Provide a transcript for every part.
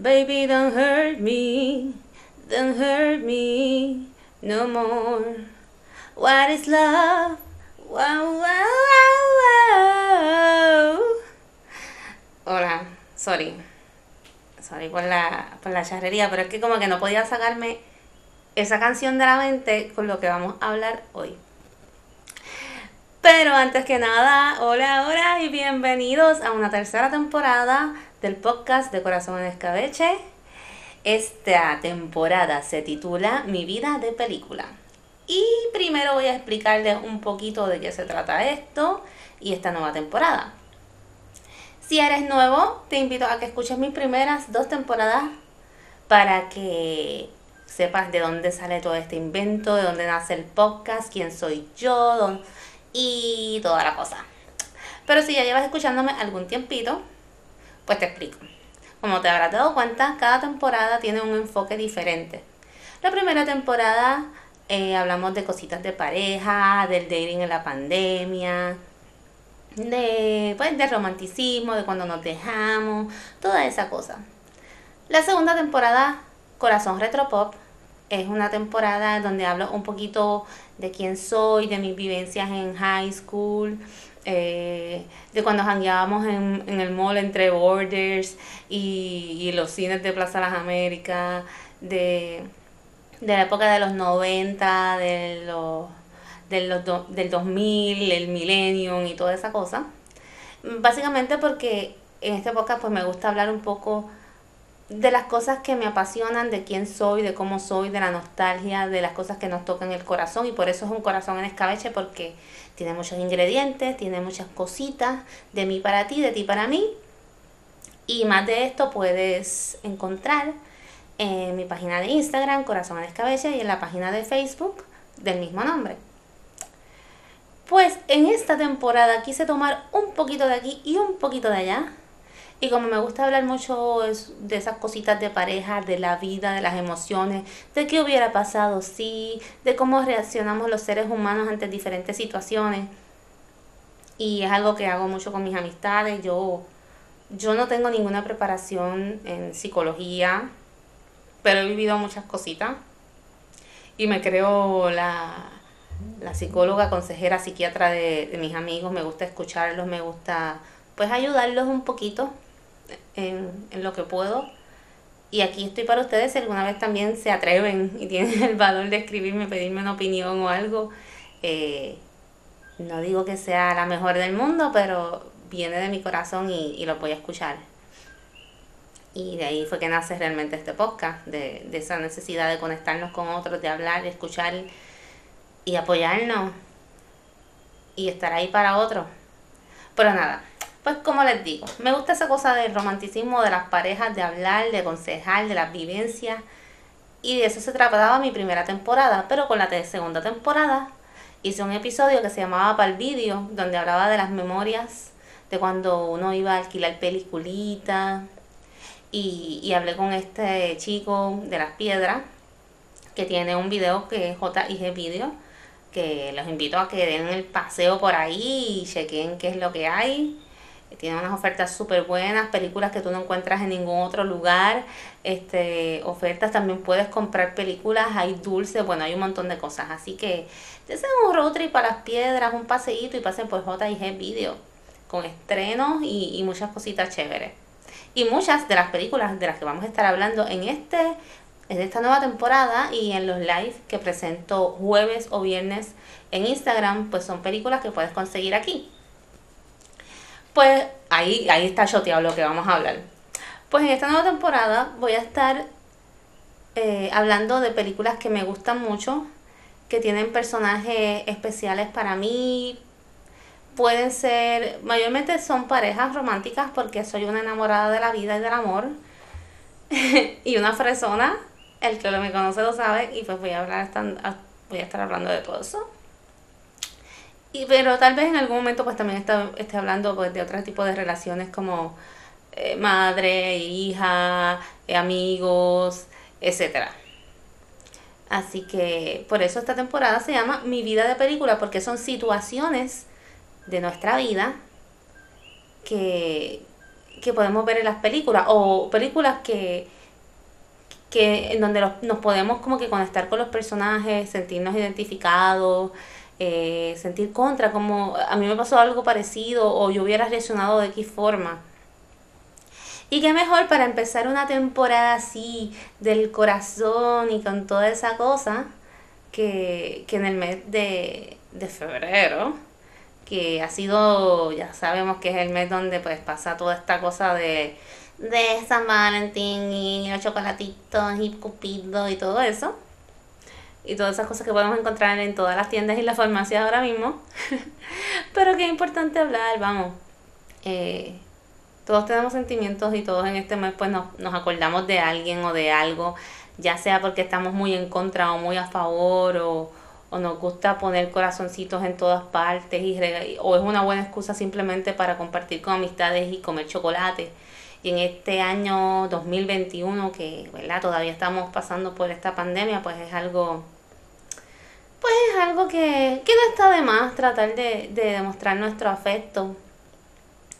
Baby, don't hurt me, don't hurt me no more. What is love? Wow, wow, wow. Hola, sorry. Sorry por la, por la charrería, pero es que como que no podía sacarme esa canción de la mente con lo que vamos a hablar hoy. Pero antes que nada, hola, hola y bienvenidos a una tercera temporada del podcast de Corazón en Escabeche. Esta temporada se titula Mi vida de película. Y primero voy a explicarles un poquito de qué se trata esto y esta nueva temporada. Si eres nuevo, te invito a que escuches mis primeras dos temporadas para que sepas de dónde sale todo este invento, de dónde nace el podcast, quién soy yo y toda la cosa. Pero si ya llevas escuchándome algún tiempito, pues te explico. Como te habrás dado cuenta, cada temporada tiene un enfoque diferente. La primera temporada eh, hablamos de cositas de pareja, del dating en la pandemia, de, pues, de romanticismo, de cuando nos dejamos, toda esa cosa. La segunda temporada, Corazón Retropop, es una temporada donde hablo un poquito de quién soy, de mis vivencias en high school, eh, de cuando jangueábamos en, en, el mall entre Borders y, y, los cines de Plaza Las Américas, de, de la época de los 90, de los, de los do, del 2000, el millennium y toda esa cosa. Básicamente porque en esta época pues me gusta hablar un poco de las cosas que me apasionan, de quién soy, de cómo soy, de la nostalgia, de las cosas que nos tocan el corazón y por eso es un corazón en escabeche porque tiene muchos ingredientes, tiene muchas cositas de mí para ti, de ti para mí y más de esto puedes encontrar en mi página de Instagram, Corazón en Escabeche y en la página de Facebook del mismo nombre. Pues en esta temporada quise tomar un poquito de aquí y un poquito de allá y como me gusta hablar mucho de esas cositas de pareja, de la vida, de las emociones, de qué hubiera pasado si, de cómo reaccionamos los seres humanos ante diferentes situaciones. Y es algo que hago mucho con mis amistades. Yo, yo no tengo ninguna preparación en psicología, pero he vivido muchas cositas. Y me creo la, la psicóloga, consejera, psiquiatra de, de mis amigos. Me gusta escucharlos, me gusta pues ayudarlos un poquito en, en, lo que puedo. Y aquí estoy para ustedes si alguna vez también se atreven y tienen el valor de escribirme, pedirme una opinión o algo. Eh, no digo que sea la mejor del mundo, pero viene de mi corazón y, y, lo voy a escuchar. Y de ahí fue que nace realmente este podcast, de, de esa necesidad de conectarnos con otros, de hablar, escuchar y apoyarnos y estar ahí para otros. Pero nada, pues como les digo, me gusta esa cosa del romanticismo de las parejas, de hablar, de aconsejar, de las vivencias. Y de eso se trataba mi primera temporada. Pero con la segunda temporada hice un episodio que se llamaba Para el Vídeo, donde hablaba de las memorias de cuando uno iba a alquilar peliculitas. Y, y hablé con este chico de las piedras, que tiene un video que es JIG Video, que los invito a que den el paseo por ahí y chequen qué es lo que hay tiene unas ofertas súper buenas, películas que tú no encuentras en ningún otro lugar, este, ofertas también puedes comprar películas, hay dulces, bueno, hay un montón de cosas, así que deseen un road trip a las piedras, un paseíto y pasen por JG Video, con estrenos y, y muchas cositas chéveres. Y muchas de las películas de las que vamos a estar hablando en este en esta nueva temporada y en los live que presento jueves o viernes en Instagram, pues son películas que puedes conseguir aquí. Pues ahí, ahí está choteado lo que vamos a hablar. Pues en esta nueva temporada voy a estar eh, hablando de películas que me gustan mucho, que tienen personajes especiales para mí. Pueden ser, mayormente son parejas románticas porque soy una enamorada de la vida y del amor. y una fresona, el que me conoce lo sabe, y pues voy a hablar, voy a estar hablando de todo eso. Y, pero tal vez en algún momento pues también esté, hablando pues, de otro tipo de relaciones como eh, madre, hija, eh, amigos, etcétera. Así que por eso esta temporada se llama Mi vida de película, porque son situaciones de nuestra vida que que podemos ver en las películas o películas que, que en donde nos podemos como que conectar con los personajes, sentirnos identificados, eh, sentir contra, como a mí me pasó algo parecido o yo hubiera reaccionado de X forma. Y qué mejor para empezar una temporada así del corazón y con toda esa cosa que, que en el mes de, de febrero, que ha sido, ya sabemos que es el mes donde pues pasa toda esta cosa de de San Valentín y los chocolatitos y Cupido y todo eso. Y todas esas cosas que podemos encontrar en todas las tiendas y las farmacias ahora mismo. Pero que es importante hablar, vamos. Eh, todos tenemos sentimientos y todos en este mes pues nos, nos acordamos de alguien o de algo, ya sea porque estamos muy en contra o muy a favor o, o nos gusta poner corazoncitos en todas partes y o es una buena excusa simplemente para compartir con amistades y comer chocolate. Y en este año 2021, que ¿verdad? todavía estamos pasando por esta pandemia, pues es algo, pues es algo que, que no está de más tratar de, de demostrar nuestro afecto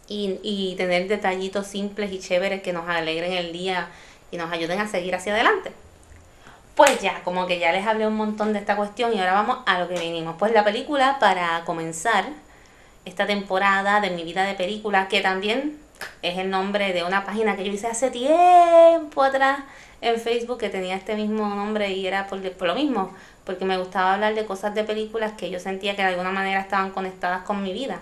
y, y tener detallitos simples y chéveres que nos alegren el día y nos ayuden a seguir hacia adelante. Pues ya, como que ya les hablé un montón de esta cuestión y ahora vamos a lo que vinimos. Pues la película para comenzar esta temporada de mi vida de película, que también es el nombre de una página que yo hice hace tiempo atrás en Facebook que tenía este mismo nombre y era por, por lo mismo, porque me gustaba hablar de cosas de películas que yo sentía que de alguna manera estaban conectadas con mi vida.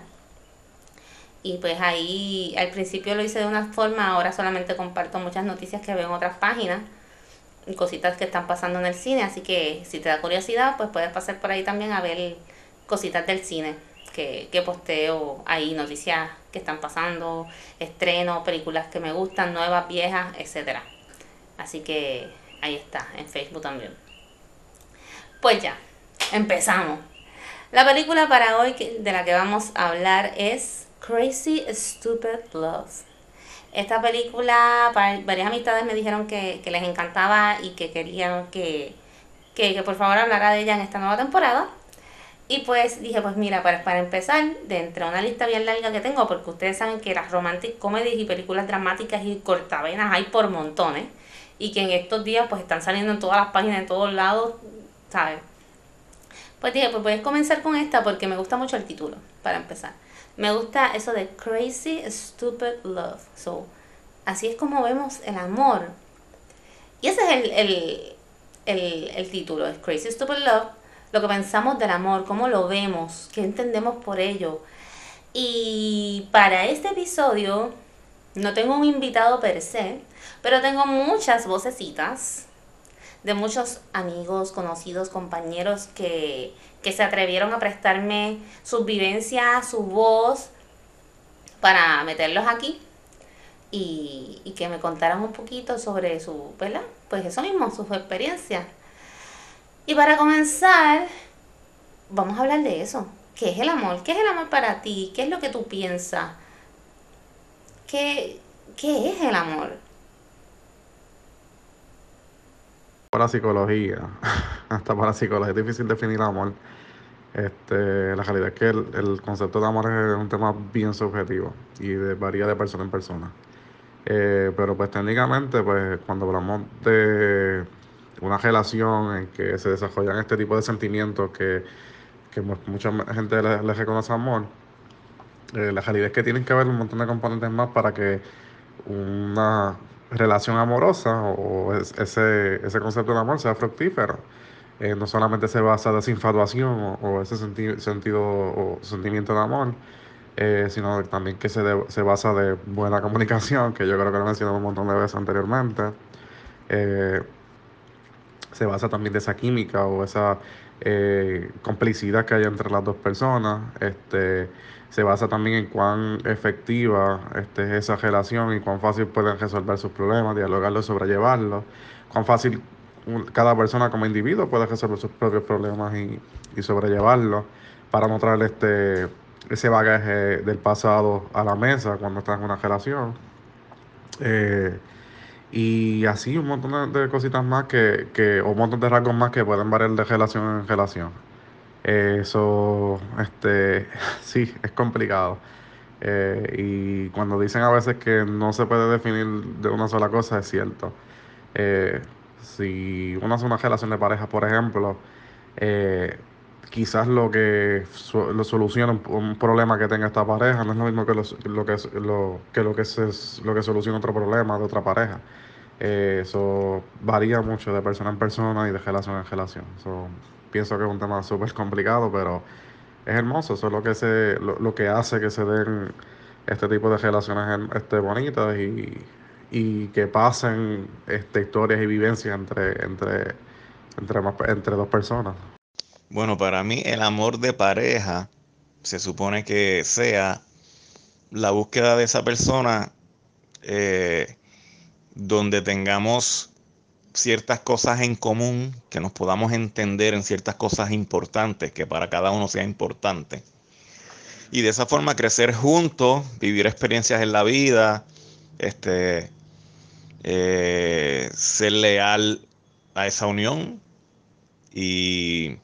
Y pues ahí al principio lo hice de una forma, ahora solamente comparto muchas noticias que veo en otras páginas y cositas que están pasando en el cine, así que si te da curiosidad, pues puedes pasar por ahí también a ver cositas del cine que, que posteo ahí, noticias que están pasando, estrenos, películas que me gustan, nuevas, viejas, etcétera. Así que ahí está, en Facebook también. Pues ya, empezamos. La película para hoy de la que vamos a hablar es Crazy Stupid Love. Esta película, varias amistades me dijeron que, les encantaba y que querían que, que, por favor hablara de ella en esta nueva temporada. Y pues dije, pues mira, para, para empezar, de entre una lista bien larga que tengo, porque ustedes saben que las romantic comedies y películas dramáticas y cortavenas hay por montones, y que en estos días pues están saliendo en todas las páginas, en todos lados, ¿sabes? Pues dije, pues voy comenzar con esta porque me gusta mucho el título, para empezar. Me gusta eso de Crazy Stupid Love. So, así es como vemos el amor. Y ese es el, el, el, el título, es Crazy Stupid Love lo que pensamos del amor, cómo lo vemos, qué entendemos por ello. Y para este episodio no tengo un invitado per se, pero tengo muchas vocecitas de muchos amigos, conocidos, compañeros que, que se atrevieron a prestarme sus vivencias, su voz, para meterlos aquí y, y, que me contaran un poquito sobre su, ¿verdad? Pues eso mismo, sus experiencias. Y para comenzar, vamos a hablar de eso. ¿Qué es el amor? ¿Qué es el amor para ti? ¿Qué es lo que tú piensas? ¿Qué, qué es el amor? Para psicología, hasta para psicología es difícil definir el amor. Este, la realidad es que el, concepto de amor es un tema bien subjetivo y varía de persona en persona. Eh, pero pues técnicamente, pues cuando hablamos de una relación en que se desarrollan este tipo de sentimientos que, mucha gente le, reconoce amor, eh, la realidad es que tienen que haber un montón de componentes más para que una relación amorosa o ese, ese concepto de amor sea fructífero. Eh, no solamente se basa de esa infatuación o, ese sentido o sentimiento de amor, eh, sino también que se, se basa de buena comunicación, que yo creo que lo he mencionado un montón de veces anteriormente se basa también de esa química o esa eh, complicidad que hay entre las dos personas. Este, se basa también en cuán efectiva este, es esa relación y cuán fácil pueden resolver sus problemas, dialogarlos, sobrellevarlos, cuán fácil cada persona como individuo puede resolver sus propios problemas y, y sobrellevarlos para no traer este, ese bagaje del pasado a la mesa cuando estás en una relación. Eh, y así un montón de, cositas más que, que, o un montón de rasgos más que pueden variar de relación en relación. Eso, este, sí, es complicado. Eh, y cuando dicen a veces que no se puede definir de una sola cosa, es cierto. Eh, si uno hace una relación de pareja, por ejemplo, eh, quizás lo que lo soluciona un, problema que tenga esta pareja no es lo mismo que lo, que lo, que lo que se, lo que soluciona otro problema de otra pareja. eso varía mucho de persona en persona y de relación en relación. Pienso que es un tema súper complicado, pero es hermoso, eso es lo que, se, lo, que hace que se den este tipo de relaciones este, bonitas y, y que pasen este, historias y vivencias entre, entre, entre, entre dos personas. Bueno, para mí el amor de pareja se supone que sea la búsqueda de esa persona eh, donde tengamos ciertas cosas en común, que nos podamos entender en ciertas cosas importantes, que para cada uno sea importante. Y de esa forma crecer juntos, vivir experiencias en la vida, este, eh, ser leal a esa unión. Y,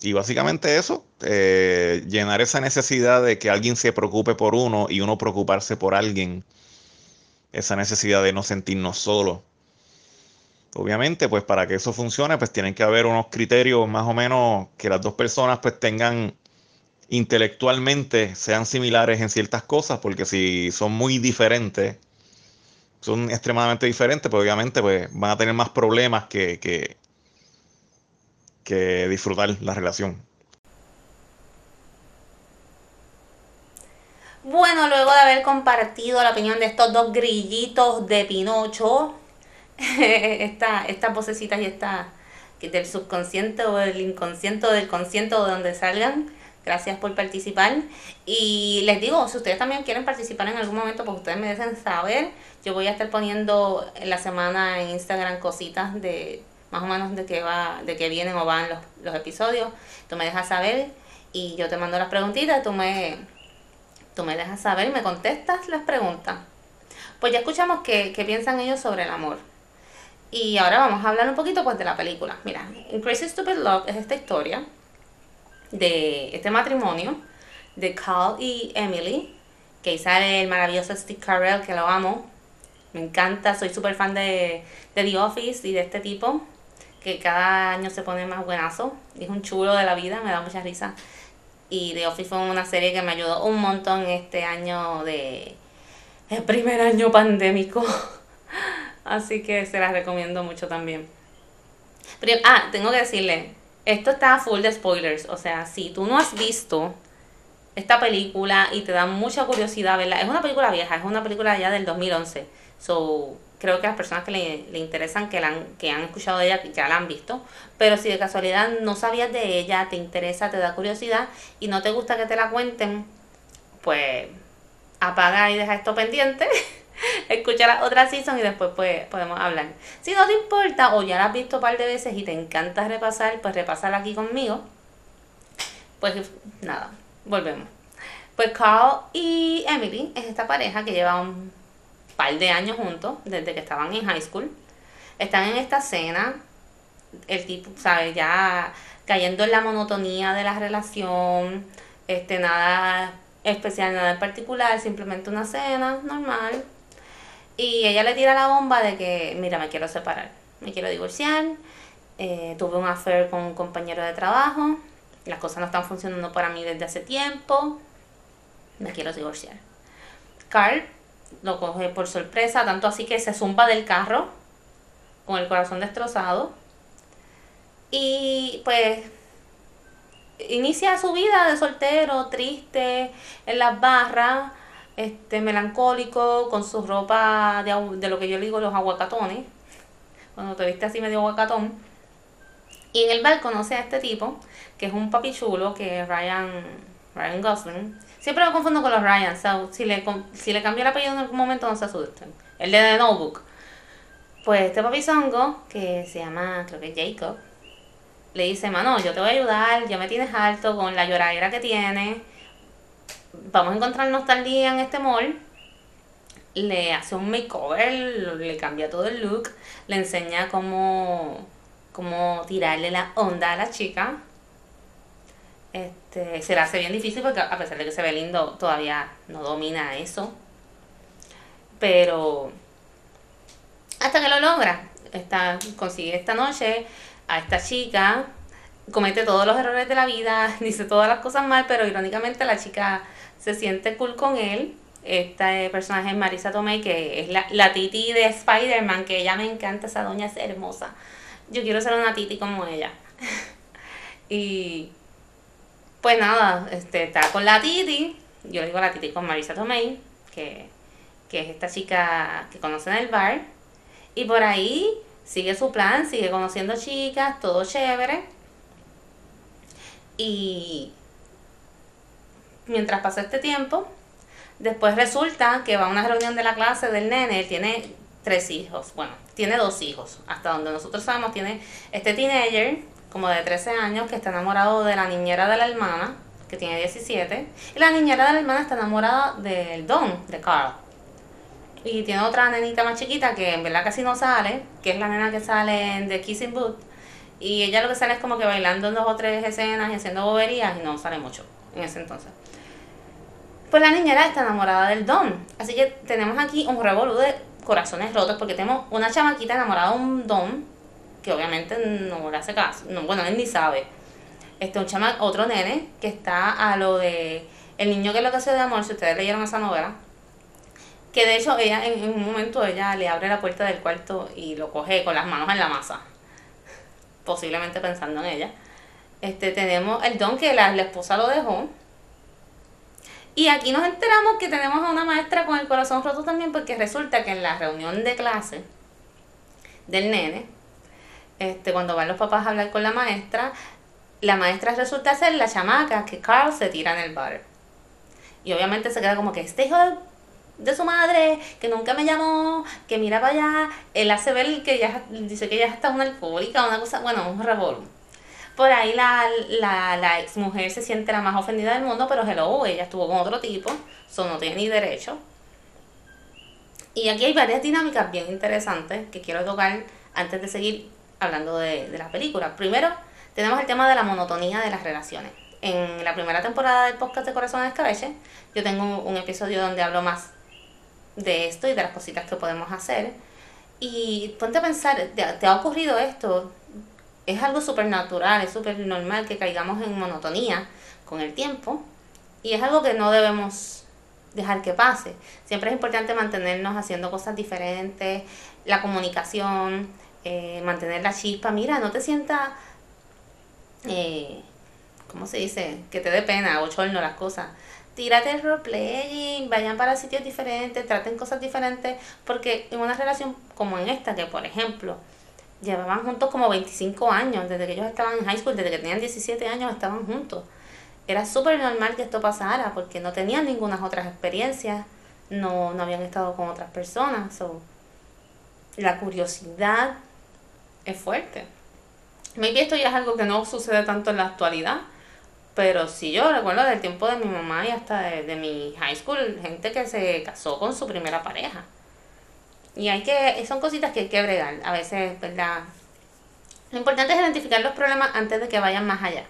y básicamente eso, eh, llenar esa necesidad de que alguien se preocupe por uno y uno preocuparse por alguien, esa necesidad de no sentirnos solos Obviamente, pues para que eso funcione, pues tienen que haber unos criterios más o menos que las dos personas pues tengan intelectualmente, sean similares en ciertas cosas, porque si son muy diferentes, son extremadamente diferentes, pues obviamente pues van a tener más problemas que, que, que disfrutar la relación. Bueno, luego de haber compartido la opinión de estos dos grillitos de Pinocho, estas esta y esta que del subconsciente o del inconsciente o del consciente o de donde salgan. Gracias por participar. Y les digo, si ustedes también quieren participar en algún momento, pues ustedes me dejen saber. Yo voy a estar poniendo en la semana en Instagram cositas de más o menos de qué va, de qué vienen o van los, los episodios. Tú me dejas saber y yo te mando las preguntitas, tú me, tú me dejas saber y me contestas las preguntas. Pues ya escuchamos qué, qué piensan ellos sobre el amor. Y ahora vamos a hablar un poquito pues de la película. Mira, Crazy Stupid Love es esta historia de este matrimonio de Carl y Emily, que sale el maravilloso Steve Carell, que lo amo. Me encanta, soy súper fan de, de The Office y de este tipo, que cada año se pone más buenazo. Es un chulo de la vida, me da mucha risa. Y The Office fue una serie que me ayudó un montón este año de... El primer año pandémico. Así que se las recomiendo mucho también. Pero, ah, tengo que decirle, esto está full de spoilers. O sea, si tú no has visto esta película y te da mucha curiosidad verla, es una película vieja, es una película ya del 2011. So, creo que las personas que le, le interesan, que, la han, que han escuchado de ella, ya la han visto. Pero si de casualidad no sabías de ella, te interesa, te da curiosidad y no te gusta que te la cuenten, pues apaga y deja esto pendiente. escuchar la otra season y después pues podemos hablar. Si no te importa o ya la has visto un par de veces y te encanta repasar, pues repasarla aquí conmigo. Pues nada, volvemos. Pues Carl y Emily es esta pareja que lleva un par de años juntos, desde que estaban en high school. Están en esta cena, el tipo, ¿sabes? Ya cayendo en la monotonía de la relación, este, nada especial, nada en particular, simplemente una cena normal, y ella le tira la bomba de que, mira, me quiero separar, me quiero divorciar, eh, tuve un affair con un compañero de trabajo, las cosas no están funcionando para mí desde hace tiempo, me quiero divorciar. Carl lo coge por sorpresa, tanto así que se zumba del carro con el corazón destrozado. Y pues inicia su vida de soltero, triste, en las barras, este melancólico, con su ropa de, de lo que yo le digo los aguacatones, cuando te viste así medio aguacatón. Y en el bar conoce a este tipo, que es un papi chulo, que es Ryan, Ryan Gosling. Siempre lo confundo con los Ryan, so, si, le, si le cambió el apellido en algún momento no se asusten. El de The Notebook. Pues este papi zongo, que se llama, creo que Jacob, le dice, mano, yo te voy a ayudar, ya me tienes alto con la lloradera que tienes vamos a encontrarnos tal día en este mall. Le hace un makeover, le cambia todo el look, le enseña cómo, cómo tirarle la onda a la chica. Este, se le hace bien difícil porque a pesar de que se ve lindo, todavía no domina eso. Pero hasta que lo logra, está, consigue esta noche a esta chica, comete todos los errores de la vida, dice todas las cosas mal, pero irónicamente la chica se siente cool con él. Este personaje es Marisa Tomei, que es la, la titi de Spider-Man, que ella me encanta, esa doña es hermosa. Yo quiero ser una titi como ella. y pues nada, este, está con la Titi, yo digo la Titi con Marisa Tomei, que, que es esta chica que conoce en el bar, y por ahí sigue su plan, sigue conociendo chicas, todo chévere. Y mientras pasa este tiempo, después resulta que va a una reunión de la clase del nene, él tiene tres hijos, bueno, tiene dos hijos, hasta donde nosotros sabemos, tiene este teenager como de 13 años que está enamorado de la niñera de la hermana, que tiene 17, y la niñera de la hermana está enamorada del Don, de Carl. Y tiene otra nenita más chiquita que en verdad casi no sale, que es la nena que sale en The Kissing Booth. Y ella lo que sale es como que bailando en dos o tres escenas y haciendo boberías y no sale mucho en ese entonces. Pues la niñera está enamorada del Don. Así que tenemos aquí un revolú de corazones rotos porque tenemos una chamaquita enamorada de un Don que obviamente no le hace caso. No, bueno, él ni sabe. Este, un chama, otro nene que está a lo de El niño que es lo que hace de amor, si ustedes leyeron esa novela. Que de hecho ella en, un momento ella le abre la puerta del cuarto y lo coge con las manos en la masa. Posiblemente pensando en ella. Este, tenemos el don que la, la esposa lo dejó. Y aquí nos enteramos que tenemos a una maestra con el corazón roto también porque resulta que en la reunión de clase del nene, este, cuando van los papás a hablar con la maestra, la maestra resulta ser la chamaca que Carl se tira en el bar. Y obviamente se queda como que este hijo de su madre, que nunca me llamó, que mira para allá, él hace ver que ya dice que ella está una alcohólica, una cosa, bueno, un revolú. Por ahí la, la, la ex mujer se siente la más ofendida del mundo, pero hello, ella estuvo con otro tipo, eso no tiene ni derecho. Y aquí hay varias dinámicas bien interesantes que quiero tocar antes de seguir hablando de, de la película. Primero, tenemos el tema de la monotonía de las relaciones. En la primera temporada del podcast de Corazón de yo tengo un episodio donde hablo más de esto y de las cositas que podemos hacer. Y ponte a pensar, ¿te, ha ocurrido esto? Es algo súper natural, es súper normal que caigamos en monotonía con el tiempo. Y es algo que no debemos dejar que pase. Siempre es importante mantenernos haciendo cosas diferentes, la comunicación, eh, mantener la chispa. Mira, no te sientas, eh, ¿cómo se dice? Que te dé pena o chorno las cosas. Tírate el roleplaying, vayan para sitios diferentes, traten cosas diferentes, porque en una relación como en esta, que por ejemplo, llevaban juntos como 25 años, desde que ellos estaban en high school, desde que tenían 17 años estaban juntos. Era súper normal que esto pasara, porque no tenían ninguna otras experiencias, no, no habían estado con otras personas. So, la curiosidad es fuerte. Maybe esto ya es algo que no sucede tanto en la actualidad, pero sí yo recuerdo del tiempo de mi mamá y hasta de, mi high school, gente que se casó con su primera pareja. Y hay que, son cositas que hay que bregar. A veces, ¿verdad? Lo importante es identificar los problemas antes de que vayan más allá.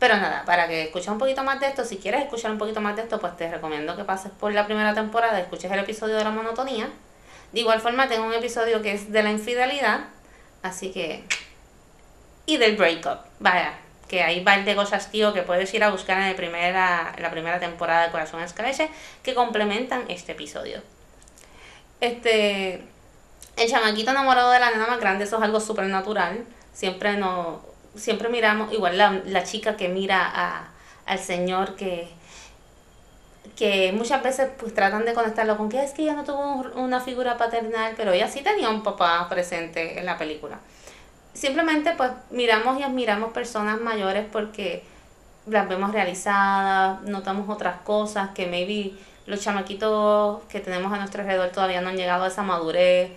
Pero nada, para que escuches un poquito más de esto, si quieres escuchar un poquito más de esto, pues te recomiendo que pases por la primera temporada, escuches el episodio de la monotonía. De igual forma, tengo un episodio que es de la infidelidad, Así que. Y del breakup. Vaya, que hay par de cosas, tío, que puedes ir a buscar en, el primera, la primera temporada de Corazón Escabeche que complementan este episodio. Este. El chamaquito enamorado de la nena más grande, eso es algo súper natural. Siempre no. Siempre miramos, igual la, la chica que mira a, al señor que que muchas veces pues tratan de conectarlo con que es que ella no tuvo una figura paternal, pero ella sí tenía un papá presente en la película. Simplemente pues miramos y admiramos personas mayores porque las vemos realizadas, notamos otras cosas que maybe los chamaquitos que tenemos a nuestro alrededor todavía no han llegado a esa madurez,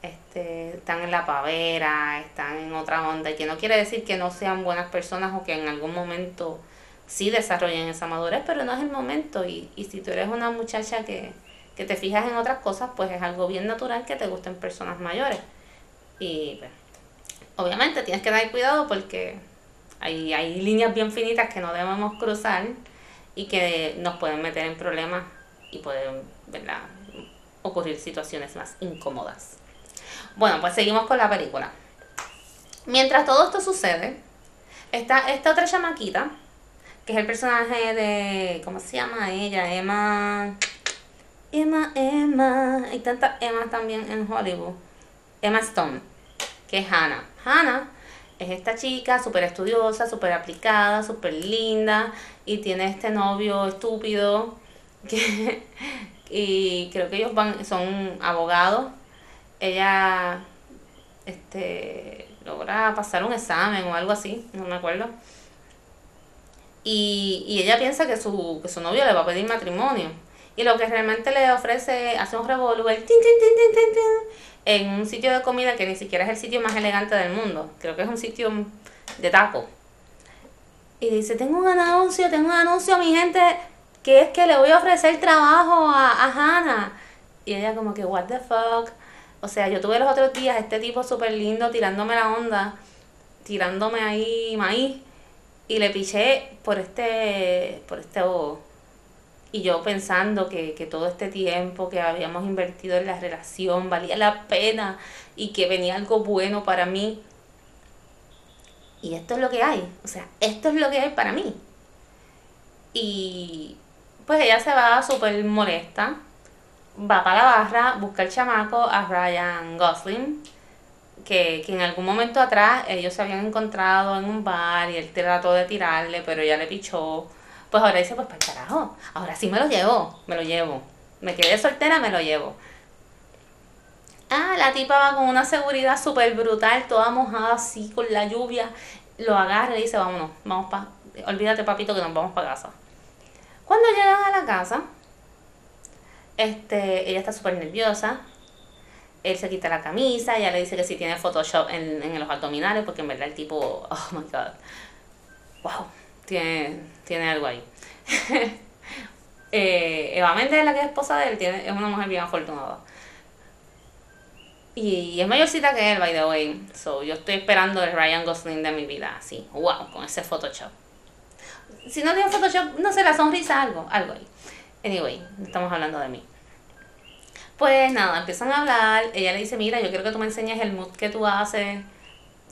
este, están en la pavera, están en otra onda, que no quiere decir que no sean buenas personas o que en algún momento sí desarrollen esa madurez, pero no es el momento. Y, y si tú eres una muchacha que, que te fijas en otras cosas, pues es algo bien natural que te gusten personas mayores. Y pues, obviamente tienes que dar cuidado porque Hay, hay líneas bien finitas que no debemos cruzar y que nos pueden meter en problemas y pueden, ¿verdad? ocurrir situaciones más incómodas. Bueno, pues seguimos con la película. Mientras todo esto sucede, está esta otra chamaquita, que es el personaje de, ¿cómo se llama ella? Emma... Emma, Emma. Hay tantas Emma también en Hollywood. Emma Stone, que es Hannah. Hannah es esta chica súper estudiosa, súper aplicada, súper linda y tiene este novio estúpido que, y creo que ellos van son abogados. Ella este logra pasar un examen o algo así, no me acuerdo. Y, y ella piensa que su, que su novio le va a pedir matrimonio. Y lo que realmente le ofrece, hace un revolver en un sitio de comida que ni siquiera es el sitio más elegante del mundo. Creo que es un sitio de taco. Y dice, tengo un anuncio, tengo un anuncio, mi gente, que es que le voy a ofrecer trabajo a, a Hannah. Y ella como que, what the fuck. O sea, yo tuve los otros días este tipo súper lindo tirándome la onda, tirándome ahí maíz. Y le piché por este, por este bobo. Y yo pensando que, que todo este tiempo que habíamos invertido en la relación valía la pena y que venía algo bueno para mí. Y esto es lo que hay. O sea, esto es lo que hay para mí. Y pues ella se va súper molesta, va para la barra, busca el chamaco a Ryan Gosling, que, que en algún momento atrás ellos se habían encontrado en un bar y él trató de tirarle, pero ella le pichó. Pues ahora dice, pues para el carajo, ahora sí me lo llevo, me lo llevo. Me quedé soltera, me lo llevo. Ah, la tipa va con una seguridad súper brutal, toda mojada así, con la lluvia. Lo agarra y dice, vámonos, vamos para... Olvídate, papito, que nos vamos para casa. Cuando llegan a la casa, este, ella está súper nerviosa. Él se quita la camisa, ella le dice que si tiene Photoshop en, en los abdominales, porque en verdad el tipo, oh my god, wow, tiene, tiene algo ahí. eh, Eva Méndez, la que es esposa de él, tiene, es una mujer bien afortunada. Y es mayorcita que él, by the way. So, yo estoy esperando el Ryan Gosling de mi vida, así, wow, con ese Photoshop si no tiene Photoshop, no sé, la sonrisa, algo, algo ahí. Anyway, estamos hablando de mí. Pues nada, empiezan a hablar. Ella le dice, mira, yo quiero que tú me enseñes el mood que tú haces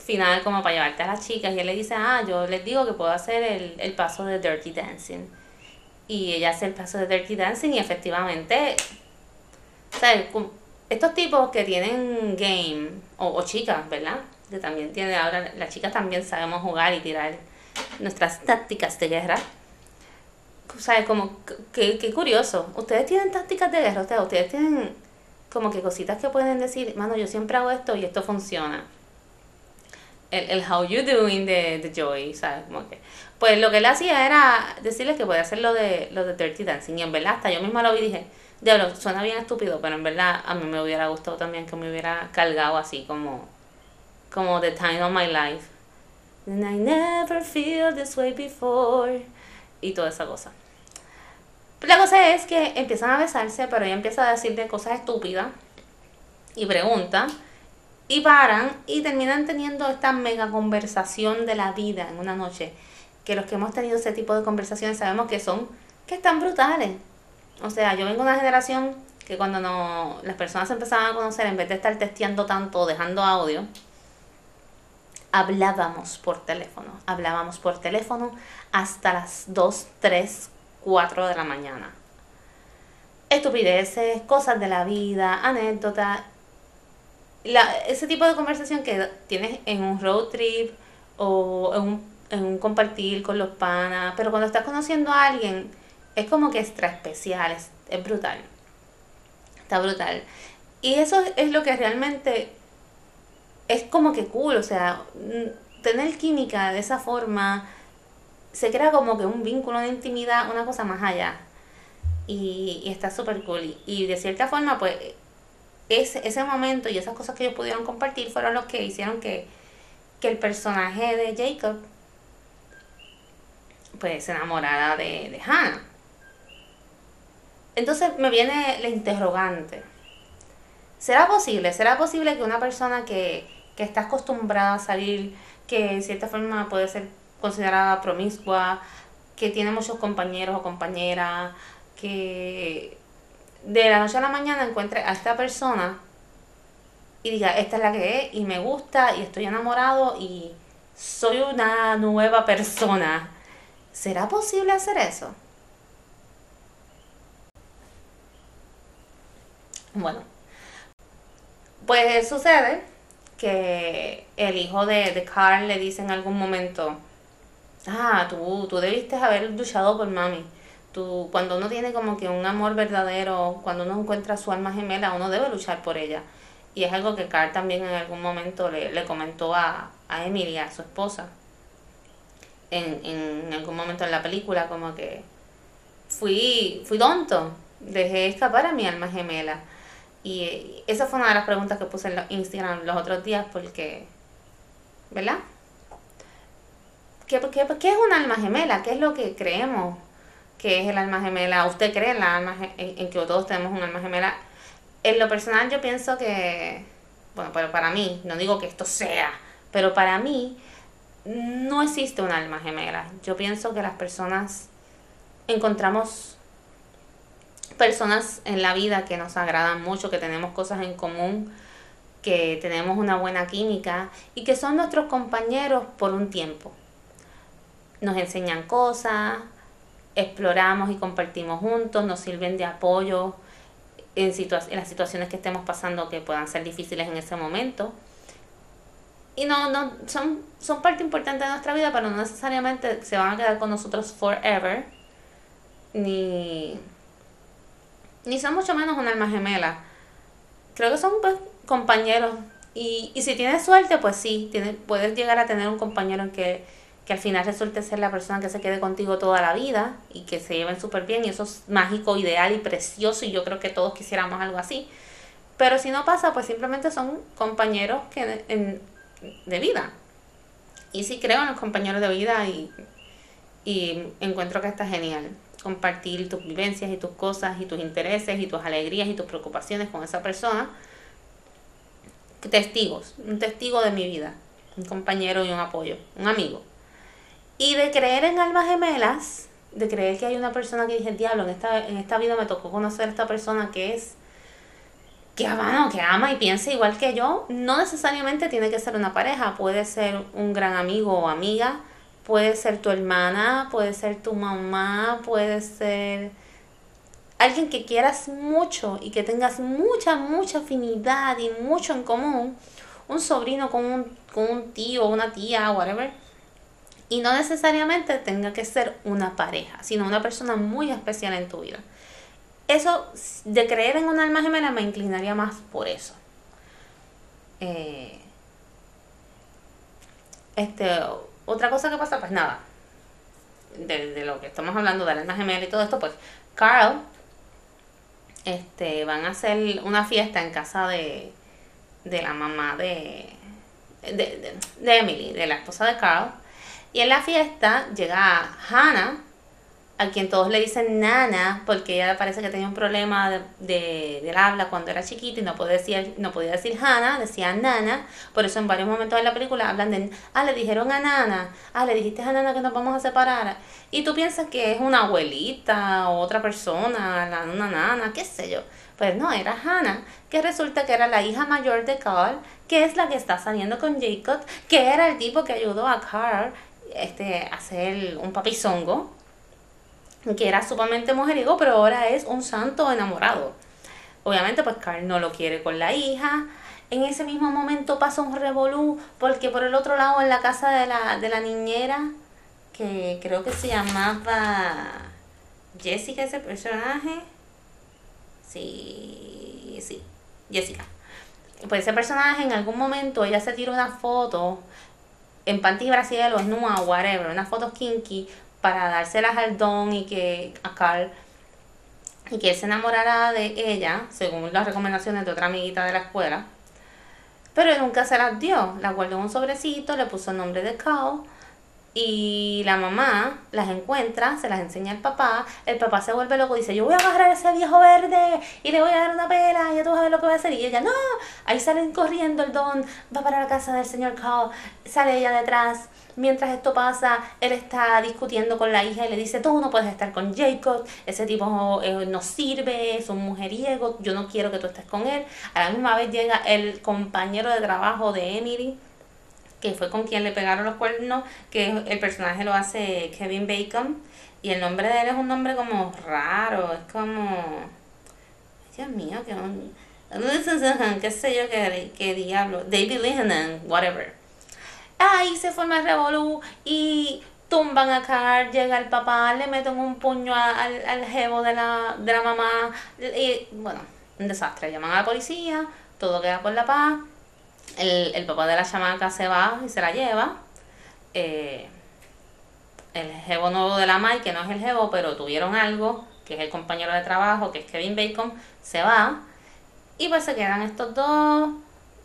final como para llevarte a las chicas. Y él le dice, ah, yo les digo que puedo hacer el, el paso de Dirty Dancing. Y ella hace el paso de Dirty Dancing y efectivamente, ¿sabes? Estos tipos que tienen game, o, o chicas, ¿verdad? Que también tienen, ahora las chicas también sabemos jugar y tirar nuestras tácticas de guerra. O sea, como, qué, qué curioso. Ustedes tienen tácticas de guerra, ustedes, ustedes tienen como que cositas que pueden decir, mano, yo siempre hago esto y esto funciona. El, el how you doing de, de Joy, ¿sabes? Como que, pues lo que él hacía era decirles que podía hacer lo de, lo de Dirty Dancing. Y en verdad, hasta yo misma lo vi y dije, diablo, suena bien estúpido, pero en verdad a mí me hubiera gustado también que me hubiera cargado así como, como The Time of My Life And I never feel this way before. Y toda esa cosa. La cosa es que empiezan a besarse, pero ella empieza a decirle cosas estúpidas y pregunta. Y paran y terminan teniendo esta mega conversación de la vida en una noche. Que los que hemos tenido ese tipo de conversaciones sabemos que son, que están brutales. O sea, yo vengo de una generación que cuando no, las personas se empezaban a conocer, en vez de estar testeando tanto, dejando audio, hablábamos por teléfono, hablábamos por teléfono hasta las 2, 3, 4 de la mañana. Estupideces, cosas de la vida, anécdotas. Ese tipo de conversación que tienes en un road trip o en un, en un compartir con los panas, pero cuando estás conociendo a alguien es como que extra especial, es, es brutal. Está brutal. Y eso es lo que realmente es como que cool, o sea, mm, tener química de esa forma se crea como que un vínculo de intimidad, una cosa más allá. Y, está súper cool. Y, de cierta forma, pues, ese, ese momento y esas cosas que ellos pudieron compartir fueron los que hicieron que, que el personaje de Jacob, pues, se enamorara de, de Hannah. Entonces me viene la interrogante. ¿Será posible? ¿Será posible que una persona que, que está acostumbrada a salir, que en cierta forma puede ser considerada promiscua, que tiene muchos compañeros o compañeras, que de la noche a la mañana encuentre a esta persona y diga, esta es la que es y me gusta y estoy enamorado y soy una nueva persona. ¿Será posible hacer eso? Bueno, pues sucede que el hijo de, de Carl le dice en algún momento, ah, tú, tú debiste haber luchado por mami. Tú, cuando uno tiene como que un amor verdadero, cuando uno encuentra su alma gemela, uno debe luchar por ella. Y es algo que Carl también en algún momento le, le comentó a, a Emilia, a su esposa. En, en algún momento en la película, como que fui, fui tonto, dejé escapar a mi alma gemela. Y esa fue una de las preguntas que puse en Instagram los otros días porque, ¿verdad? ¿Qué, qué, qué es un alma gemela? ¿Qué es lo que creemos que es el alma gemela? ¿Usted cree en, la alma, en, en que todos tenemos un alma gemela? En lo personal yo pienso que, bueno, pero para mí, no digo que esto sea, pero para mí no existe un alma gemela. Yo pienso que las personas encontramos personas en la vida que nos agradan mucho, que tenemos cosas en común, que tenemos una buena química y que son nuestros compañeros por un tiempo. Nos enseñan cosas, exploramos y compartimos juntos, nos sirven de apoyo en, en las situaciones que estemos pasando que puedan ser difíciles en ese momento. Y no, no, son, son parte importante de nuestra vida, pero no necesariamente se van a quedar con nosotros forever. Ni, ni son mucho menos un alma gemela. Creo que son pues, compañeros. Y, y si tienes suerte, pues sí, tienes, puedes llegar a tener un compañero en que, que al final resulte ser la persona que se quede contigo toda la vida y que se lleven súper bien. Y eso es mágico, ideal y precioso. Y yo creo que todos quisiéramos algo así. Pero si no pasa, pues simplemente son compañeros que en, de vida. Y sí creo en los compañeros de vida y, y encuentro que está genial compartir tus vivencias y tus cosas y tus intereses y tus alegrías y tus preocupaciones con esa persona. Testigos, un testigo de mi vida, un compañero y un apoyo, un amigo. Y de creer en almas gemelas, de creer que hay una persona que dice, diablo, en esta, en esta vida me tocó conocer a esta persona que es, que ama, que ama y piensa igual que yo, no necesariamente tiene que ser una pareja, puede ser un gran amigo o amiga, Puede ser tu hermana, puede ser tu mamá, puede ser alguien que quieras mucho y que tengas mucha, mucha afinidad y mucho en común. Un sobrino con un, con un tío, una tía, whatever. Y no necesariamente tenga que ser una pareja, sino una persona muy especial en tu vida. Eso, de creer en un alma gemela, me inclinaría más por eso. Eh, este, otra cosa que pasa, pues nada, de, lo que estamos hablando de la alma gemela y todo esto, pues Carl, este, van a hacer una fiesta en casa de, de la mamá de, de, de Emily, de la esposa de Carl. Y en la fiesta llega Hannah, a quien todos le dicen nana, porque ella parece que tenía un problema de, de, del habla cuando era chiquita y no podía decir, no podía decir Hannah, decía nana. Por eso en varios momentos de la película hablan de, ah, le dijeron a nana, ah, le dijiste a nana que nos vamos a separar. Y tú piensas que es una abuelita o otra persona, una nana, qué sé yo. Pues no, era Hannah, que resulta que era la hija mayor de Carl, que es la que está saliendo con Jacob, que era el tipo que ayudó a Carl este, hacer un papizongo que era sumamente mujeriego, pero ahora es un santo enamorado. Obviamente, pues Carl no lo quiere con la hija. En ese mismo momento pasa un revolú, porque por el otro lado, en la casa de la, de la niñera, que creo que se llamaba Jessica, ese personaje. Sí, sí, Jessica. Pues ese personaje en algún momento ella se tira una foto en panty brasileño, o whatever, una foto kinky, para dárselas al don y que a Carl y que él se enamorara de ella, según las recomendaciones de otra amiguita de la escuela. Pero él nunca se las dio. La guardó en un sobrecito, le puso el nombre de Carl. Y la mamá las encuentra, se las enseña al papá. El papá se vuelve loco y dice: Yo voy a agarrar a ese viejo verde y le voy a dar una pela y ya tú vas a ver lo que va a hacer. Y ella: No, Ahí salen corriendo el don, va para la casa del señor Carl, sale ella detrás. Mientras esto pasa, él está discutiendo con la hija y le dice, tú no puedes estar con Jacob, ese tipo eh, no sirve, es un mujeriego, yo no quiero que tú estés con él. A la misma vez llega el compañero de trabajo de Emily, que fue con quien le pegaron los cuernos, que el personaje lo hace Kevin Bacon. Y el nombre de él es un nombre como raro, es como... Dios mío, que qué sé yo qué, qué diablo. David Linden, whatever. Ahí se forma el revolú y tumban a Carl, llega el papá, le meten un puño al, al jevo de la, de la mamá. Y bueno, un desastre. Llaman a la policía, todo queda por la paz. El, el papá de la chamaca se va y se la lleva. Eh, el jevo nuevo de la Mai, que no es el jevo, pero tuvieron algo, que es el compañero de trabajo, que es Kevin Bacon, se va. Y pues se quedan estos dos,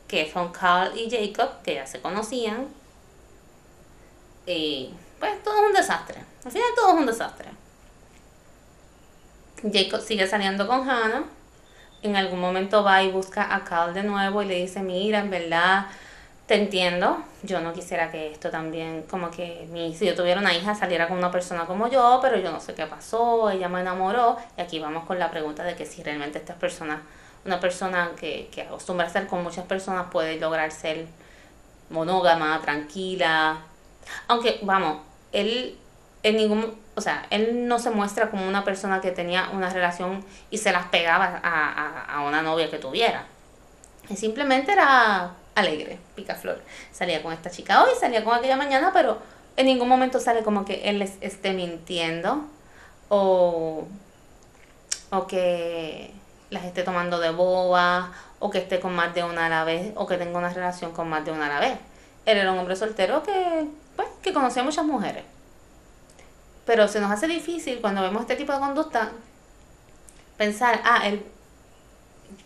que son Carl y Jacob, que ya se conocían. Y pues todo es un desastre. Al final todo es un desastre. Jacob sigue saliendo con Hannah. En algún momento va y busca a Carl de nuevo y le dice, mira, en verdad te entiendo, yo no quisiera que esto también, como que mi, si yo tuviera una hija saliera con una persona como yo, pero yo no sé qué pasó, ella me enamoró, y aquí vamos con la pregunta de que si realmente esta persona, una persona que, que acostumbra a estar con muchas personas puede lograr ser monógama, tranquila, aunque vamos, él en ningún, o sea, él no se muestra como una persona que tenía una relación y se las pegaba a, una novia que tuviera. Él simplemente era alegre, picaflor. Salía con esta chica hoy, salía con aquella mañana, pero en ningún momento sale como que él les esté mintiendo o, o que las esté tomando de boba o que esté con más de una a la vez o que tenga una relación con más de una a la vez. Él era un hombre soltero que, pues, que conocía a muchas mujeres. Pero se nos hace difícil cuando vemos este tipo de conducta pensar, ah, él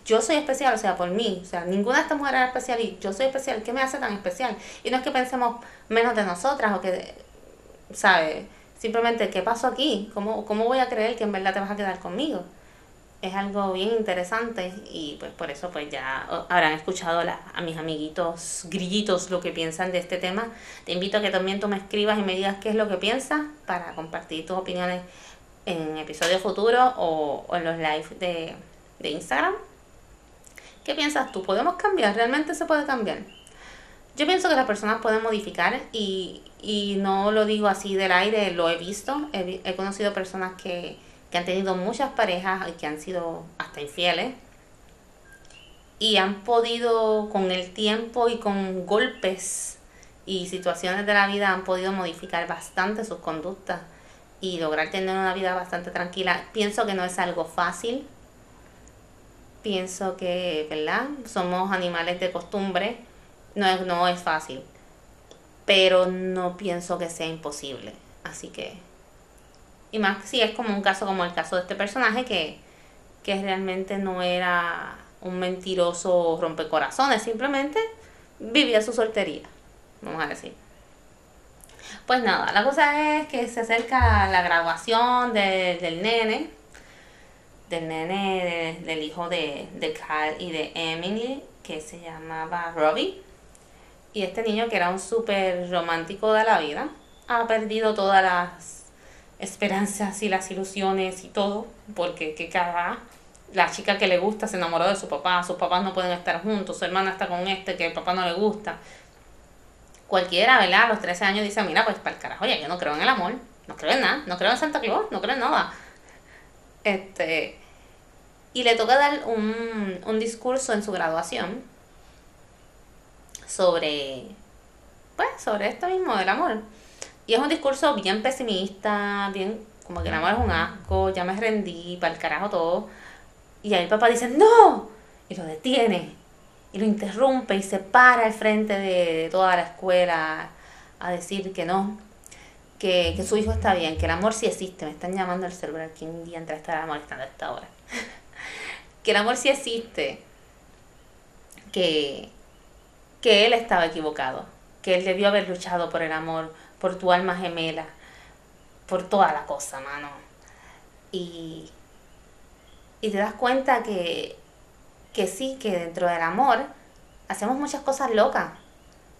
yo soy especial, o sea, por mí, o sea, ninguna de estas mujeres es especial y yo soy especial, ¿qué me hace tan especial? Y no es que pensemos menos de nosotras o que, ¿sabes? Simplemente, ¿qué pasó aquí? ¿Cómo, ¿Cómo voy a creer que en verdad te vas a quedar conmigo? Es algo bien interesante y pues por eso pues ya habrán escuchado a mis amiguitos grillitos lo que piensan de este tema. Te invito a que también tú me escribas y me digas qué es lo que piensas para compartir tus opiniones en episodios futuros o, o en los live de, de Instagram. ¿Qué piensas tú? ¿Podemos cambiar? ¿Realmente se puede cambiar? Yo pienso que las personas pueden modificar y, y no lo digo así del aire, lo he visto. He, he conocido personas que, que han tenido muchas parejas y que han sido hasta infieles y han podido con el tiempo y con golpes y situaciones de la vida han podido modificar bastante sus conductas y lograr tener una vida bastante tranquila. Pienso que no es algo fácil, pienso que, ¿verdad? Somos animales de costumbre, no es, no es fácil, pero no pienso que sea imposible. Así que, y más si es como un caso como el caso de este personaje que, que realmente no era un mentiroso rompecorazones, simplemente vivía su soltería, vamos a decir. Pues nada, la cosa es que se acerca la graduación de, del nene, del nene del hijo de, de Carl y de Emily, que se llamaba Robbie. Y este niño, que era un súper romántico de la vida, ha perdido todas las esperanzas y las ilusiones y todo, porque que cada la chica que le gusta se enamoró de su papá, sus papás no pueden estar juntos, su hermana está con este que el papá no le gusta. Cualquiera, ¿verdad? A los 13 años dice, mira, pues para el carajo, ya yo no creo en el amor, no creo en nada, no creo en Santa Claus, no creo en nada. Este, y le toca dar un, un discurso en su graduación sobre, pues, sobre esto mismo del amor. Y es un discurso bien pesimista, bien como que el amor es un asco, ya me rendí, para el carajo todo. Y ahí el papá dice, no, y lo detiene, y lo interrumpe y se para al frente de toda la escuela a decir que no, que, que su hijo está bien, que el amor sí existe. Me están llamando al celular, ¿quién día entra a estar molestando a esta hora? que el amor sí existe, que, que él estaba equivocado, que él debió haber luchado por el amor, por tu alma gemela, por toda la cosa, mano. Y, y te das cuenta que, que sí, que dentro del amor hacemos muchas cosas locas,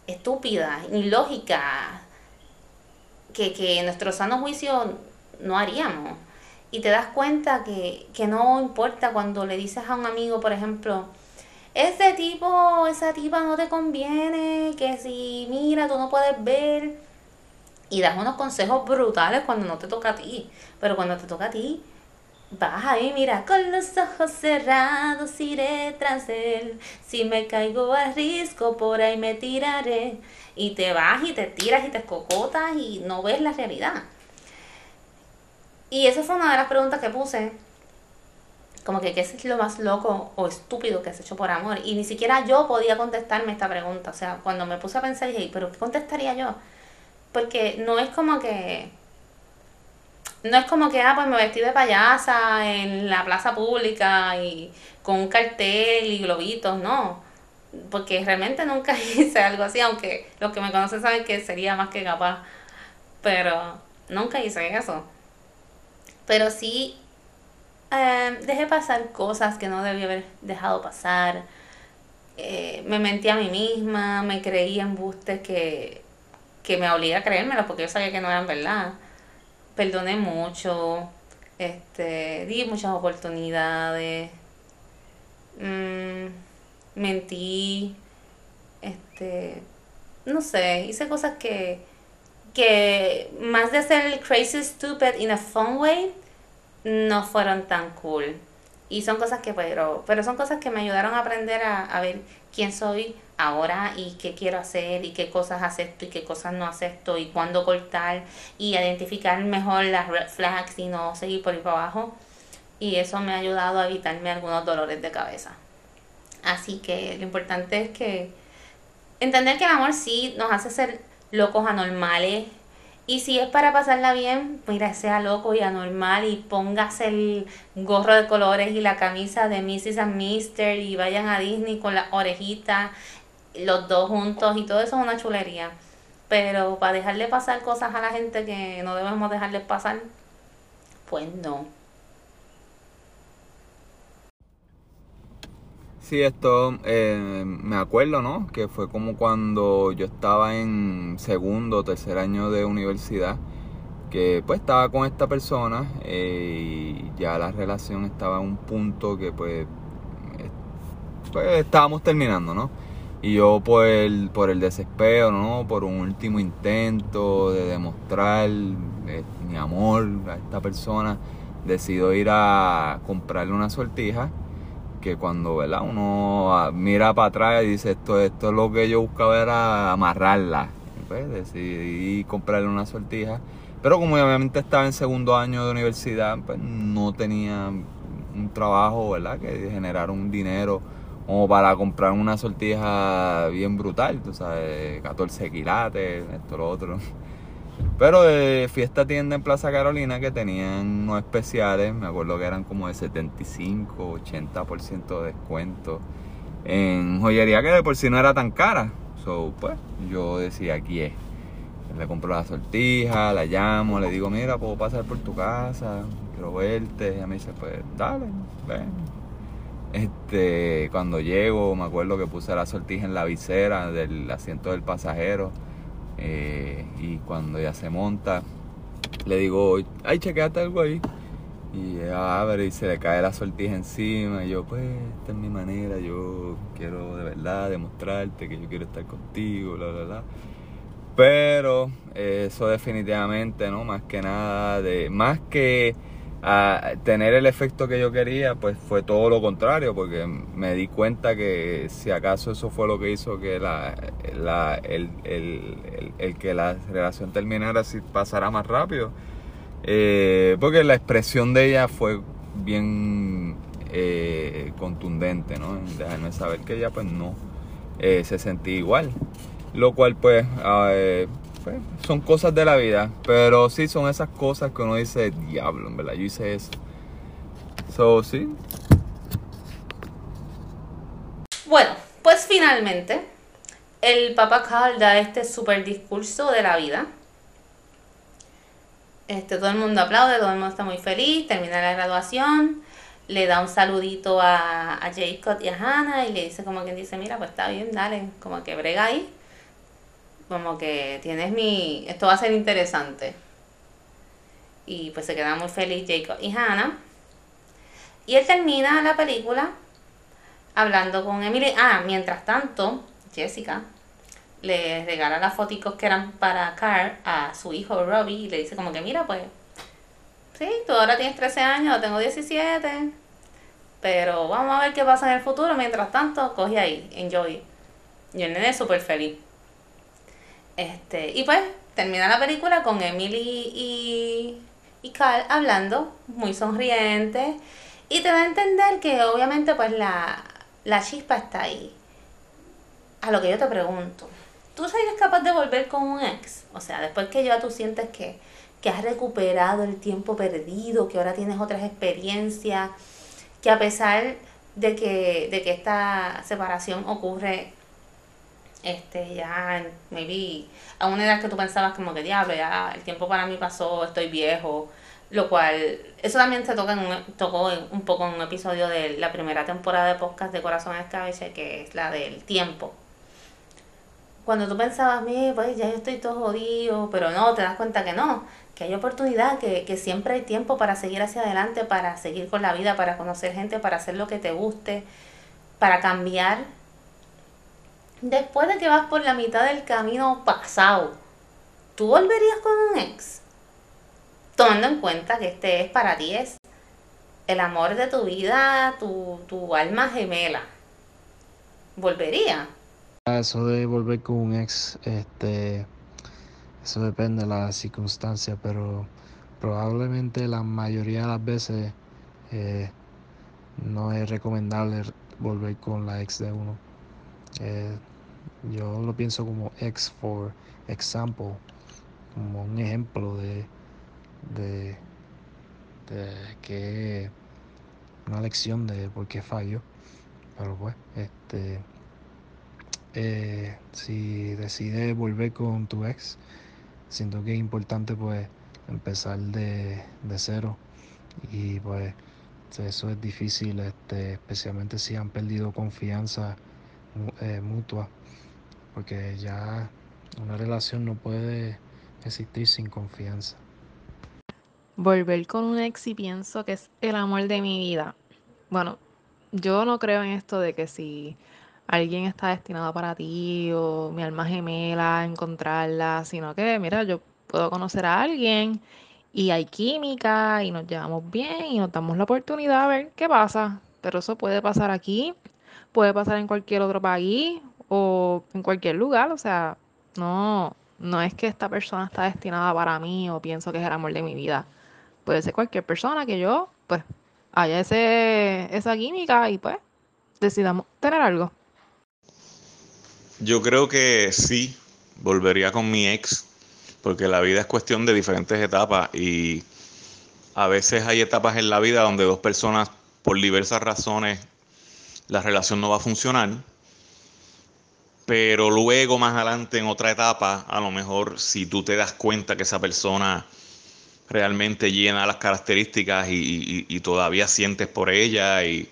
estúpidas, ilógicas, que, que en nuestro sano juicio no haríamos. Y te das cuenta que, que no importa cuando le dices a un amigo, por ejemplo, ese tipo, esa tipa no te conviene, que si mira, tú no puedes ver. Y das unos consejos brutales cuando no te toca a ti. Pero cuando te toca a ti, vas ahí, mira, con los ojos cerrados iré tras él. Si me caigo al risco, por ahí me tiraré. Y te vas y te tiras y te escocotas y no ves la realidad. Y esa fue una de las preguntas que puse como que qué es lo más loco o estúpido que has hecho por amor. Y ni siquiera yo podía contestarme esta pregunta. O sea, cuando me puse a pensar dije, pero ¿qué contestaría yo? Porque no es como que... No es como que, ah, pues me vestí de payasa en la plaza pública y con un cartel y globitos, no. Porque realmente nunca hice algo así, aunque los que me conocen saben que sería más que capaz. Pero nunca hice eso. Pero sí eh, dejé pasar cosas que no debía haber dejado pasar. Eh, me mentí a mí misma, me creí embustes que, que me obliga a creérmelo porque yo sabía que no eran verdad. Perdoné mucho, este, di muchas oportunidades, mm, mentí, este, no sé, hice cosas que, que más de ser crazy stupid in a fun way, no fueron tan cool. Y son cosas que, pero, pero son cosas que me ayudaron a aprender a, a ver quién soy ahora y qué quiero hacer y qué cosas acepto y qué cosas no acepto y cuándo cortar y identificar mejor las red flags y no seguir por ahí para abajo. Y eso me ha ayudado a evitarme algunos dolores de cabeza. Así que lo importante es que entender que el amor sí nos hace ser locos anormales y si es para pasarla bien, mira, sea loco y anormal y póngase el gorro de colores y la camisa de Mrs. and Mister y vayan a Disney con las orejitas, los dos juntos y todo eso es una chulería. Pero para dejarle pasar cosas a la gente que no debemos dejarle pasar, pues no. Sí, esto eh, me acuerdo, ¿no? Que fue como cuando yo estaba en segundo o tercer año de universidad, que pues estaba con esta persona eh, y ya la relación estaba a un punto que pues, pues estábamos terminando, ¿no? Y yo por el, por el desespero, ¿no? Por un último intento de demostrar eh, mi amor a esta persona, decido ir a comprarle una sortija que cuando ¿verdad? uno ah, mira para atrás y dice esto, esto es lo que yo buscaba era amarrarla. Pues decidí comprarle una sortija. Pero como obviamente estaba en segundo año de universidad, pues no tenía un trabajo, ¿verdad? Que generara un dinero como para comprar una sortija bien brutal, tú sabes, 14 quilates, esto, lo otro. Pero de fiesta tienda en Plaza Carolina que tenían unos especiales, me acuerdo que eran como de 75, 80% de descuento. En joyería que de por sí no era tan cara. So, pues yo decía, aquí es. Le compro la sortija, la llamo, le digo, mira, puedo pasar por tu casa, quiero verte. Y ella me dice, pues dale, ven. Este, cuando llego, me acuerdo que puse la sortija en la visera del asiento del pasajero eh, y cuando ella se monta, le digo, ay, chequeate algo ahí. Y ella abre y se le cae la sortija encima. Y yo, pues, esta es mi manera. Yo quiero de verdad demostrarte que yo quiero estar contigo, bla, bla, bla. Pero eso definitivamente, ¿no? Más que nada, de más que a tener el efecto que yo quería, pues fue todo lo contrario, porque me di cuenta que si acaso eso fue lo que hizo que la, la el, el, el, que la relación terminara si pasara más rápido, eh, porque la expresión de ella fue bien eh, contundente, ¿no? Dejarme saber que ella pues no eh, se sentía igual, lo cual pues ah, son cosas de la vida. Pero sí, son esas cosas que uno dice, diablo, en verdad, yo hice eso. So, sí. Bueno, pues finalmente, el Papa Carl da este super discurso de la vida. Este, todo el mundo aplaude, todo el mundo está muy feliz, termina la graduación. le da un saludito a, a Jacob y a Hannah y le dice como quien dice, mira, pues está bien, dale, como que brega ahí. Como que tienes mi... Esto va a ser interesante. Y pues se queda muy feliz Jacob y Hannah. Y él termina la película hablando con Emily. Ah, mientras tanto, Jessica le regala las fotos que eran para Carl a su hijo Robbie y le dice como que mira pues sí, tú ahora tienes 13 años, yo tengo 17, pero vamos a ver qué pasa en el futuro, mientras tanto coge ahí, enjoy. Y el nene es súper feliz. Este, y pues termina la película con Emily y, y Carl hablando, muy sonriente, y te da a entender que obviamente pues la, la chispa está ahí. A lo que yo te pregunto, ¿tú serías capaz de volver con un ex? O sea, después que ya tú sientes que, que has recuperado el tiempo perdido, que ahora tienes otras experiencias, que a pesar de que, de que esta separación ocurre este ya maybe a una edad que tú pensabas como que diablo ya el tiempo para mí pasó estoy viejo lo cual eso también se toca en un, tocó un poco en un episodio de la primera temporada de podcast de Corazón Escabeche que es la del tiempo cuando tú pensabas, mira, pues ya yo estoy todo jodido, pero no, te das cuenta que no, que hay oportunidad, que, que siempre hay tiempo para seguir hacia adelante, para seguir con la vida, para conocer gente, para hacer lo que te guste, para cambiar. Después de que vas por la mitad del camino pasado, ¿tú volverías con un ex? Tomando en cuenta que este es para ti es el amor de tu vida, tu, tu alma gemela. ¿Volvería? Eso de volver con un ex, este, eso depende de la circunstancia, pero probablemente la mayoría de las veces eh, no es recomendable volver con la ex de uno. Eh, yo lo pienso como ex for example, como un ejemplo de, de, de que una lección de por qué fallo. Pero pues, este eh, si decides volver con tu ex, siento que es importante pues empezar de, cero y pues eso es difícil, este, especialmente si han perdido confianza eh, mutua, porque ya una relación no puede existir sin confianza. Volver con un ex y pienso que es el amor de mi vida. Bueno, yo no creo en esto de que si alguien está destinado para ti o mi alma gemela, encontrarla, sino que, mira, yo puedo conocer a alguien y hay química y nos llevamos bien y nos damos la oportunidad a ver qué pasa. Pero eso puede pasar aquí, puede pasar en cualquier otro país o en cualquier lugar, o sea, no, no es que esta persona está destinada para mí o pienso que es el amor de mi vida. Puede ser cualquier persona que yo, pues, haya ese, esa química y pues decidamos tener algo. Yo creo que sí, volvería con mi ex, porque la vida es cuestión de diferentes etapas y a veces hay etapas en la vida donde dos personas, por diversas razones, la relación no va a funcionar. Pero luego, más adelante, en otra etapa, a lo mejor si tú te das cuenta que esa persona realmente llena las características y, y todavía sientes por ella, y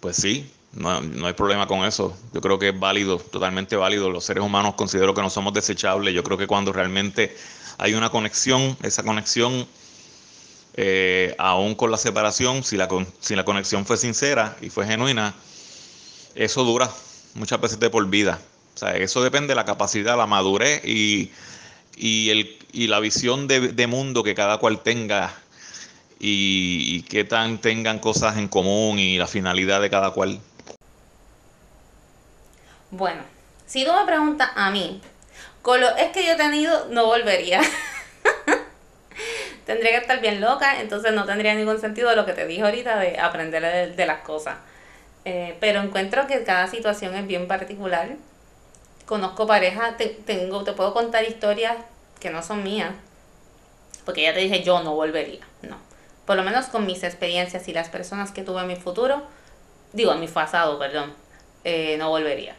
pues sí, no, no, hay problema con eso. Yo creo que es válido, totalmente válido. Los seres humanos considero que no somos desechables. Yo creo que cuando realmente hay una conexión, esa conexión, eh, aún con la separación, si la, si la conexión fue sincera y fue genuina, eso dura muchas veces de por vida. O sea, eso depende de la capacidad, la madurez y, y, el, y la visión de, de mundo que cada cual tenga y, y qué tan tengan cosas en común y la finalidad de cada cual. Bueno, si tú me preguntas a mí, con lo es que yo he tenido, no volvería. tendría que estar bien loca, entonces no tendría ningún sentido lo que te dije ahorita de aprender de, las cosas. Eh, pero encuentro que cada situación es bien particular. Conozco parejas, te, tengo, te puedo contar historias que no son mías, porque ya te dije yo no volvería, no. Por lo menos con mis experiencias y las personas que tuve en mi futuro, digo en mi pasado, perdón, eh, no volvería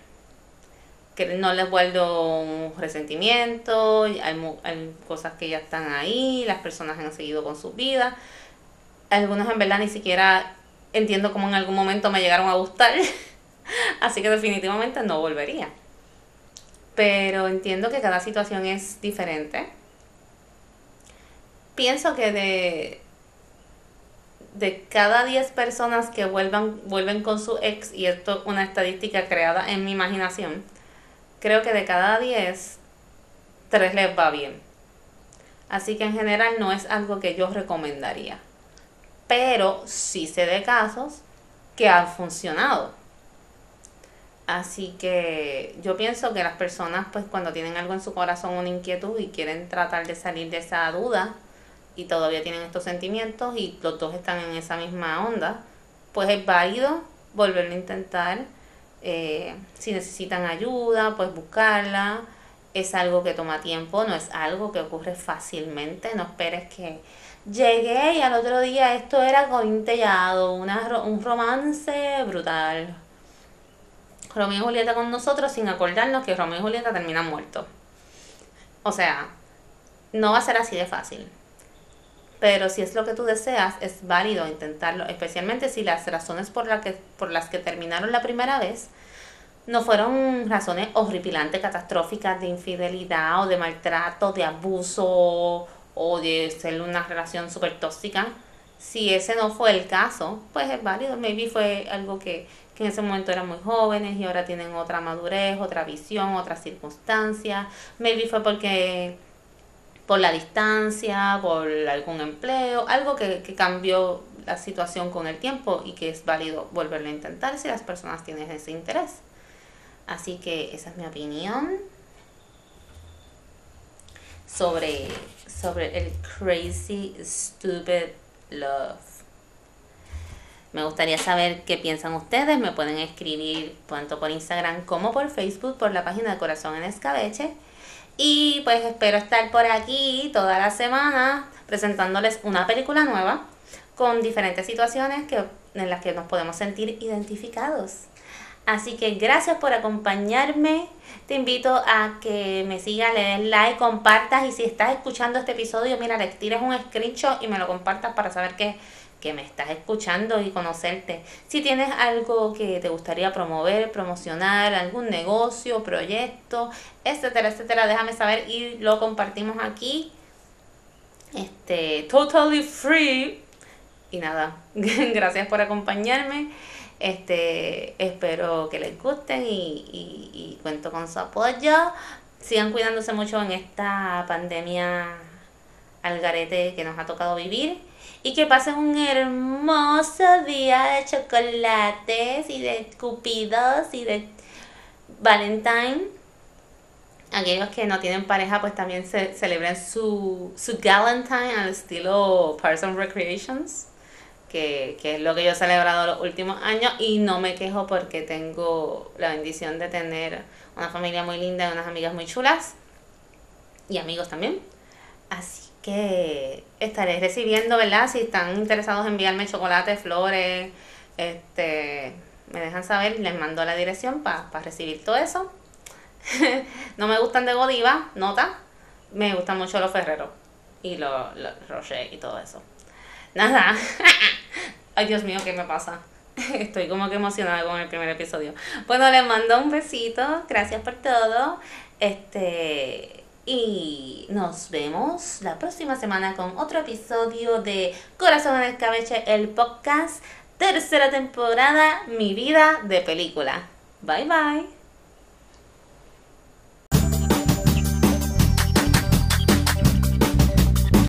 que no les vuelvo un resentimiento, hay, hay, cosas que ya están ahí, las personas han seguido con sus vidas, algunos en verdad ni siquiera entiendo como en algún momento me llegaron a gustar, así que definitivamente no volvería. Pero entiendo que cada situación es diferente. Pienso que de, de cada 10 personas que vuelvan, vuelven con su ex, y esto es una estadística creada en mi imaginación, creo que de cada 10, 3 les va bien. Así que en general no es algo que yo recomendaría. Pero sí sé de casos que han funcionado. Así que yo pienso que las personas, pues cuando tienen algo en su corazón, una inquietud y quieren tratar de salir de esa duda y todavía tienen estos sentimientos y los dos están en esa misma onda, pues es válido volverlo a intentar. Eh, si necesitan ayuda, pues buscarla. Es algo que toma tiempo, no es algo que ocurre fácilmente. No esperes que llegué y al otro día esto era cointellado, un romance brutal. Romeo y Julieta con nosotros sin acordarnos que Romeo y Julieta terminan muertos. O sea, no va a ser así de fácil. Pero si es lo que tú deseas, es válido intentarlo, especialmente si las razones por, que, por las que terminaron la primera vez no fueron razones horripilantes, catastróficas de infidelidad o de maltrato, de abuso o de ser una relación súper tóxica. Si ese no fue el caso, pues es válido. Maybe fue algo que, que en ese momento eran muy jóvenes y ahora tienen otra madurez, otra visión, otras circunstancias. Maybe fue porque por la distancia, por algún empleo, algo que, que cambió la situación con el tiempo y que es válido volverlo a intentar si las personas tienen ese interés. Así que esa es mi opinión sobre, sobre el crazy, stupid love. Me gustaría saber qué piensan ustedes. Me pueden escribir tanto por Instagram como por Facebook, por la página de Corazón en Escabeche. Y pues espero estar por aquí toda la semana presentándoles una película nueva con diferentes situaciones que, en las que nos podemos sentir identificados. Así que gracias por acompañarme. Te invito a que me sigas, le des like, compartas y si estás escuchando este episodio, mira, le tires un screenshot y me lo compartas para saber que que me estás escuchando y conocerte. Si tienes algo que te gustaría promover, promocionar, algún negocio, proyecto, etcétera, etcétera, déjame saber y lo compartimos aquí. Este, totally free. Y nada, gracias por acompañarme. Este, espero que les gusten y, y, y cuento con su apoyo. Sigan cuidándose mucho en esta pandemia al garete que nos ha tocado vivir y que pasen un hermoso día de chocolates y de cupidos y de Valentine. Aquellos que no tienen pareja, pues también se celebren su, su Galentine al estilo Parson Recreations, que, que es lo que yo he celebrado los últimos años y no me quejo porque tengo la bendición de tener una familia muy linda y unas amigas muy chulas y amigos también. Así que estaré recibiendo, ¿verdad? Si están interesados en enviarme chocolate, flores, este, me dejan saber, les mando la dirección para recibir todo eso. no me gustan de Godiva, nota. Me gustan mucho los Ferreros y los, los Rocher y todo eso. Nada. Ay, Dios mío, ¿qué me pasa? Estoy como que emocionada con el primer episodio. Bueno, les mando un besito. Gracias por todo. Este y nos vemos la próxima semana con otro episodio de Corazón en Escabeche, el podcast, tercera temporada, Mi vida de película. Bye bye.